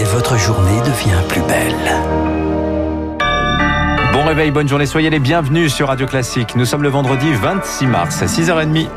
et votre journée devient plus belle. Bon réveil, bonne journée, soyez les bienvenus sur Radio Classique. Nous sommes le vendredi 26 mars à 6h30.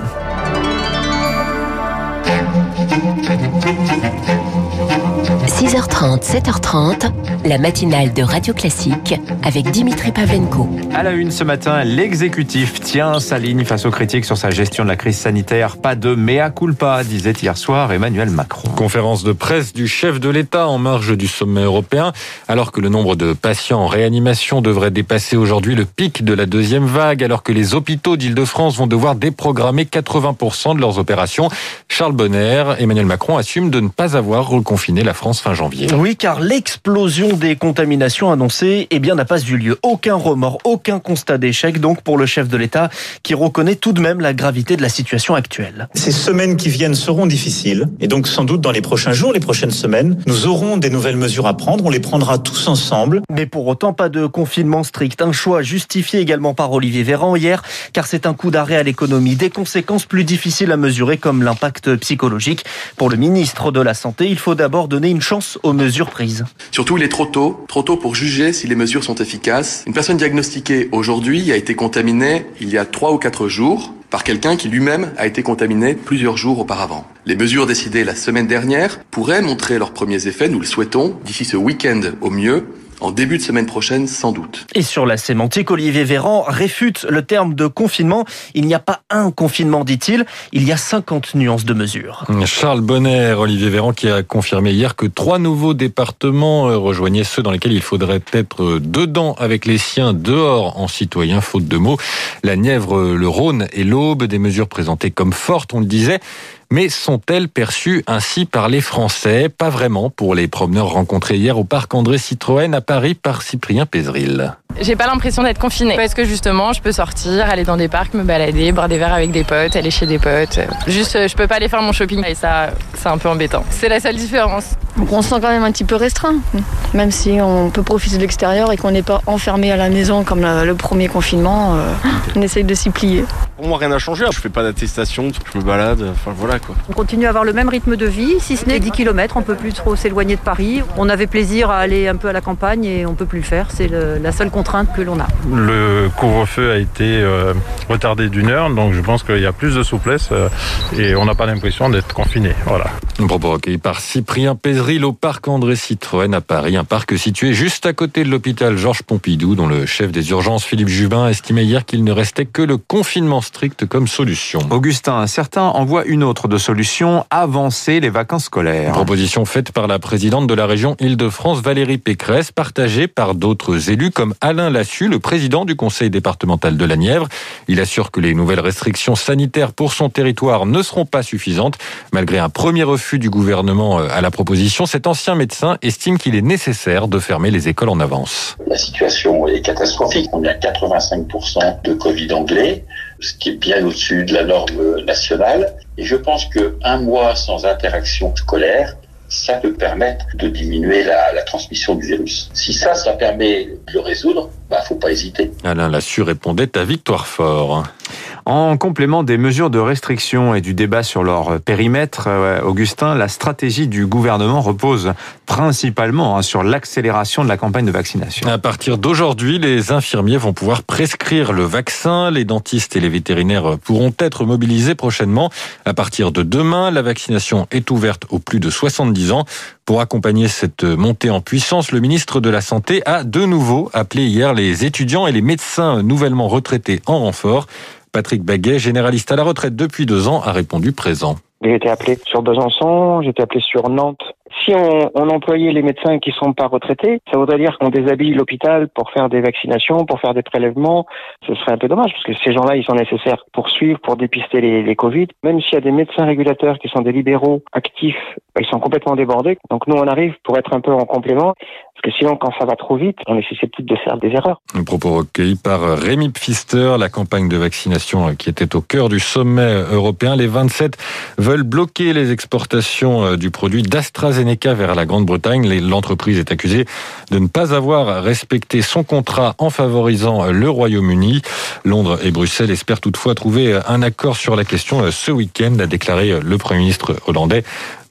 6h30, 7h30, la matinale de Radio Classique avec Dimitri Pavlenko. À la une ce matin, l'exécutif tient sa ligne face aux critiques sur sa gestion de la crise sanitaire. Pas de mea culpa, disait hier soir Emmanuel Macron. Conférence de presse du chef de l'État en marge du sommet européen, alors que le nombre de patients en réanimation devrait dépasser aujourd'hui le pic de la deuxième vague, alors que les hôpitaux d'Île-de-France vont devoir déprogrammer 80% de leurs opérations. Charles Bonner, Emmanuel Macron assume de ne pas avoir reconfiné la France fin janvier. Oui, car l'explosion des contaminations annoncées eh bien, n'a pas eu lieu. Aucun remords, aucun constat d'échec donc pour le chef de l'État qui reconnaît tout de même la gravité de la situation actuelle. Ces semaines qui viennent seront difficiles et donc sans doute dans les prochains jours, les prochaines semaines, nous aurons des nouvelles mesures à prendre. On les prendra tous ensemble. Mais pour autant, pas de confinement strict. Un choix justifié également par Olivier Véran hier, car c'est un coup d'arrêt à l'économie. Des conséquences plus difficiles à mesurer comme l'impact psychologique. Pour le ministre de la Santé, il faut d'abord donner une chance aux mesures prises. Surtout, il est trop tôt, trop tôt pour juger si les mesures sont efficaces. Une personne diagnostiquée aujourd'hui a été contaminée il y a trois ou quatre jours par quelqu'un qui lui-même a été contaminé plusieurs jours auparavant. Les mesures décidées la semaine dernière pourraient montrer leurs premiers effets, nous le souhaitons, d'ici ce week-end au mieux, en début de semaine prochaine, sans doute. Et sur la sémantique, Olivier Véran réfute le terme de confinement. Il n'y a pas un confinement, dit-il. Il y a 50 nuances de mesures. Charles Bonner, Olivier Véran, qui a confirmé hier que trois nouveaux départements euh, rejoignaient ceux dans lesquels il faudrait être euh, dedans avec les siens, dehors en citoyen, faute de mots. La Nièvre, le Rhône et l'Aube, des mesures présentées comme fortes, on le disait. Mais sont-elles perçues ainsi par les Français? Pas vraiment pour les promeneurs rencontrés hier au parc André Citroën à Paris par Cyprien Pézril. J'ai pas l'impression d'être confinée. Parce que justement, je peux sortir, aller dans des parcs, me balader, boire des verres avec des potes, aller chez des potes. Juste, je peux pas aller faire mon shopping et ça, c'est un peu embêtant. C'est la seule différence. Donc on se sent quand même un petit peu restreint, même si on peut profiter de l'extérieur et qu'on n'est pas enfermé à la maison comme le premier confinement. Euh, on essaye de s'y plier. Pour moi, rien n'a changé. Je fais pas d'attestation, je me balade. Enfin voilà quoi. On continue à avoir le même rythme de vie, si ce n'est 10 km. On peut plus trop s'éloigner de Paris. On avait plaisir à aller un peu à la campagne et on peut plus le faire. C'est la seule contrainte Le couvre-feu a été euh, retardé d'une heure, donc je pense qu'il y a plus de souplesse euh, et on n'a pas l'impression d'être confiné. Voilà. Propos recueilli par Cyprien Pézril au parc André Citroën à Paris, un parc situé juste à côté de l'hôpital Georges Pompidou, dont le chef des urgences Philippe Jubin estimait hier qu'il ne restait que le confinement strict comme solution. Augustin, certains en voient une autre de solution, avancer les vacances scolaires. Une proposition faite par la présidente de la région Île-de-France, Valérie Pécresse, partagée par d'autres élus comme Alain Lassu, le président du conseil départemental de la Nièvre. Il assure que les nouvelles restrictions sanitaires pour son territoire ne seront pas suffisantes, malgré un premier refus du gouvernement euh, à la proposition. Cet ancien médecin estime qu'il est nécessaire de fermer les écoles en avance. La situation est catastrophique. On est à 85% de Covid anglais, ce qui est bien au-dessus de la norme nationale. Et je pense que un mois sans interaction scolaire, ça peut permettre de diminuer la, la, transmission du virus. Si ça, ça permet de le résoudre, bah, faut pas hésiter. Alain Lassu répondait à Victoire Fort. En complément des mesures de restriction et du débat sur leur périmètre, euh, Augustin, la stratégie du gouvernement repose principalement hein, sur l'accélération de la campagne de vaccination. À partir d'aujourd'hui, les infirmiers vont pouvoir prescrire le vaccin. Les dentistes et les vétérinaires pourront être mobilisés prochainement. À partir de demain, la vaccination est ouverte aux plus de 70 ans. Pour accompagner cette montée en puissance, le ministre de la Santé a de nouveau appelé hier les étudiants et les médecins nouvellement retraités en renfort. Patrick Baguet, généraliste à la retraite depuis deux ans, a répondu présent. J'ai été appelé sur Besançon, j'ai été appelé sur Nantes. Si on, employait les médecins qui sont pas retraités, ça voudrait dire qu'on déshabille l'hôpital pour faire des vaccinations, pour faire des prélèvements. Ce serait un peu dommage parce que ces gens-là, ils sont nécessaires pour suivre, pour dépister les, Covid. Même s'il y a des médecins régulateurs qui sont des libéraux actifs, ils sont complètement débordés. Donc nous, on arrive pour être un peu en complément. Parce que sinon, quand ça va trop vite, on est susceptible de faire des erreurs. Un propos recueilli par Rémi Pfister, la campagne de vaccination qui était au cœur du sommet européen. Les 27 veulent bloquer les exportations du produit d'AstraZeneca vers la Grande-Bretagne. L'entreprise est accusée de ne pas avoir respecté son contrat en favorisant le Royaume-Uni. Londres et Bruxelles espèrent toutefois trouver un accord sur la question ce week-end, a déclaré le Premier ministre hollandais.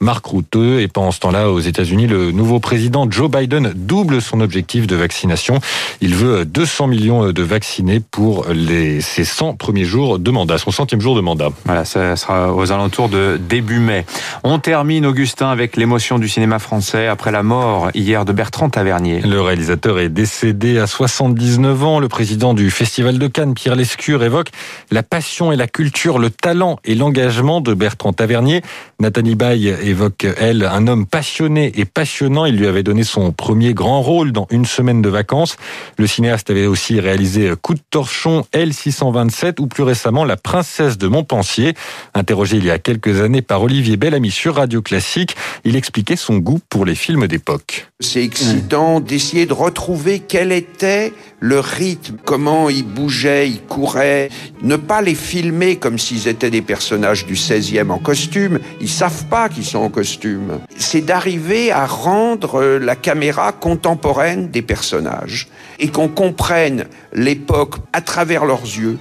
Marc Routeux. Et pendant ce temps-là, aux États-Unis, le nouveau président Joe Biden double son objectif de vaccination. Il veut 200 millions de vaccinés pour les, ses 100 premiers jours de mandat, son centième jour de mandat. Voilà, ça sera aux alentours de début mai. On termine, Augustin, avec l'émotion du cinéma français après la mort hier de Bertrand Tavernier. Le réalisateur est décédé à 79 ans. Le président du Festival de Cannes, Pierre Lescure, évoque la passion et la culture, le talent et l'engagement de Bertrand Tavernier. Nathalie Baye évoque, elle, un homme passionné et passionnant. Il lui avait donné son premier grand rôle dans Une semaine de vacances. Le cinéaste avait aussi réalisé Coup de torchon, L627 ou plus récemment La princesse de Montpensier. Interrogé il y a quelques années par Olivier Bellamy sur Radio Classique, il expliquait son goût pour les films d'époque. C'est excitant d'essayer de retrouver quel était le rythme, comment ils bougeaient, ils couraient, ne pas les filmer comme s'ils étaient des personnages du 16e en costume, ils savent pas qu'ils sont en costume. C'est d'arriver à rendre la caméra contemporaine des personnages et qu'on comprenne l'époque à travers leurs yeux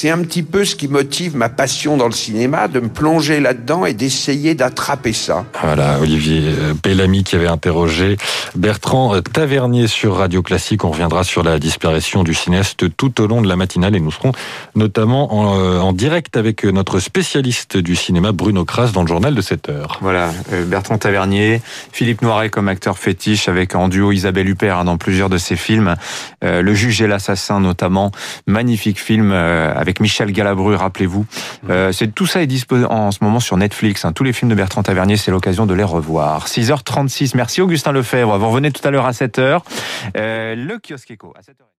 c'est un petit peu ce qui motive ma passion dans le cinéma, de me plonger là-dedans et d'essayer d'attraper ça. Voilà, Olivier euh, Bellamy qui avait interrogé Bertrand euh, Tavernier sur Radio Classique. On reviendra sur la disparition du cinéaste tout au long de la matinale et nous serons notamment en, euh, en direct avec notre spécialiste du cinéma Bruno Kras dans le journal de 7 heures. Voilà, Bertrand Tavernier, Philippe Noiret comme acteur fétiche avec en duo Isabelle Huppert hein, dans plusieurs de ses films. Le juge et l'assassin notamment, magnifique film avec avec Michel Galabru, rappelez-vous. Euh, tout ça est disponible en ce moment sur Netflix. Hein. Tous les films de Bertrand Tavernier, c'est l'occasion de les revoir. 6h36. Merci Augustin Lefebvre. Vous revenez tout à l'heure à 7h. Euh, le kiosque éco à 7h.